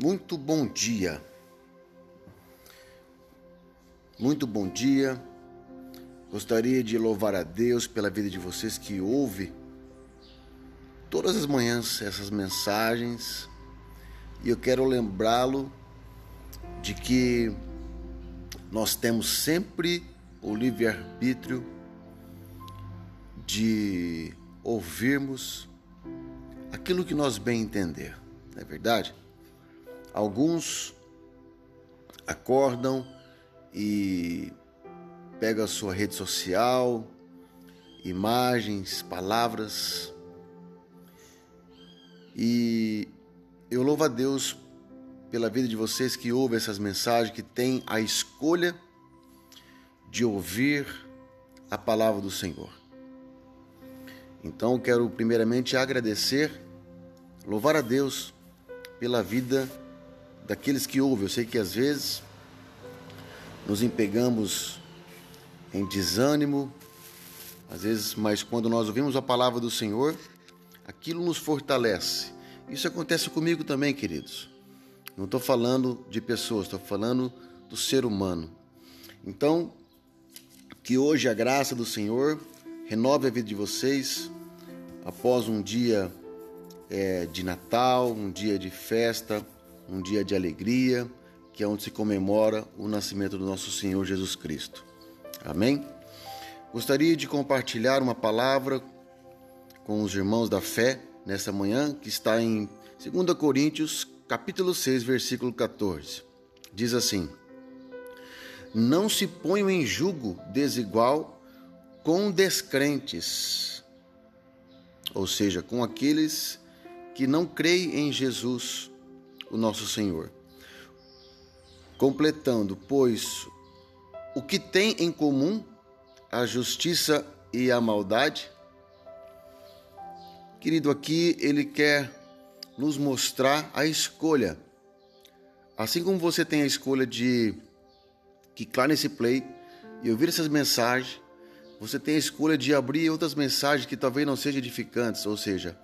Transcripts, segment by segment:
Muito bom dia. Muito bom dia. Gostaria de louvar a Deus pela vida de vocês que ouve todas as manhãs essas mensagens. E eu quero lembrá-lo de que nós temos sempre o livre-arbítrio de ouvirmos aquilo que nós bem entender, não é verdade? Alguns acordam e pegam a sua rede social, imagens, palavras. E eu louvo a Deus pela vida de vocês que ouvem essas mensagens, que têm a escolha de ouvir a palavra do Senhor. Então, quero primeiramente agradecer, louvar a Deus pela vida daqueles que ouvem. Eu sei que às vezes nos empegamos em desânimo, às vezes, mas quando nós ouvimos a palavra do Senhor, aquilo nos fortalece. Isso acontece comigo também, queridos. Não estou falando de pessoas, estou falando do ser humano. Então, que hoje a graça do Senhor renove a vida de vocês após um dia é, de Natal, um dia de festa, um dia de alegria, que é onde se comemora o nascimento do nosso Senhor Jesus Cristo. Amém? Gostaria de compartilhar uma palavra com os irmãos da fé nessa manhã, que está em 2 Coríntios, capítulo 6, versículo 14. Diz assim: Não se ponham em julgo desigual com descrentes, ou seja, com aqueles que não creem em Jesus o nosso Senhor. Completando, pois, o que tem em comum a justiça e a maldade? Querido, aqui ele quer nos mostrar a escolha. Assim como você tem a escolha de clicar nesse play e ouvir essas mensagens, você tem a escolha de abrir outras mensagens que talvez não sejam edificantes, ou seja,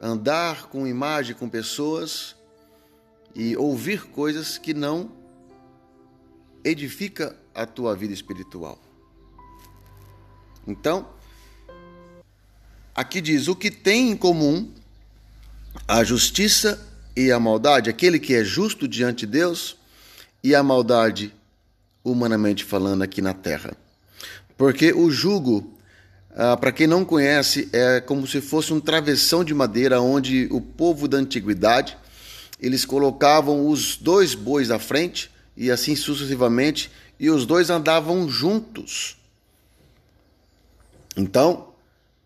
andar com imagem, com pessoas e ouvir coisas que não edifica a tua vida espiritual. Então, aqui diz o que tem em comum a justiça e a maldade, aquele que é justo diante de Deus e a maldade humanamente falando aqui na terra. Porque o jugo, ah, para quem não conhece, é como se fosse um travessão de madeira onde o povo da antiguidade eles colocavam os dois bois à frente e assim sucessivamente, e os dois andavam juntos. Então,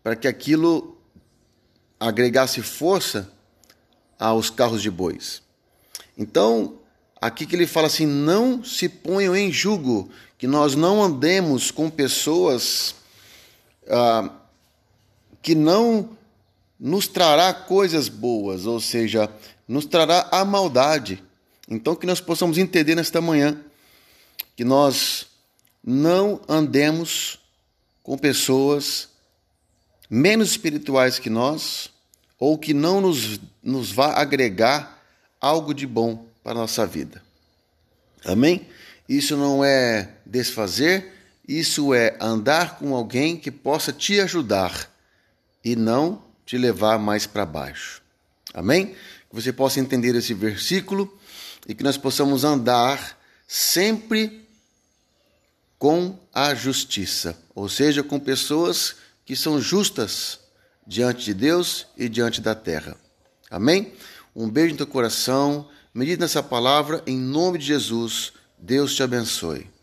para que aquilo agregasse força aos carros de bois. Então, aqui que ele fala assim: não se ponham em jugo, que nós não andemos com pessoas ah, que não nos trará coisas boas, ou seja, nos trará a maldade. Então, que nós possamos entender nesta manhã que nós não andemos com pessoas menos espirituais que nós ou que não nos, nos vá agregar algo de bom para a nossa vida. Amém? Isso não é desfazer, isso é andar com alguém que possa te ajudar e não te levar mais para baixo. Amém? Que você possa entender esse versículo e que nós possamos andar sempre com a justiça, ou seja, com pessoas que são justas diante de Deus e diante da terra. Amém? Um beijo no teu coração. Medite nessa palavra em nome de Jesus. Deus te abençoe.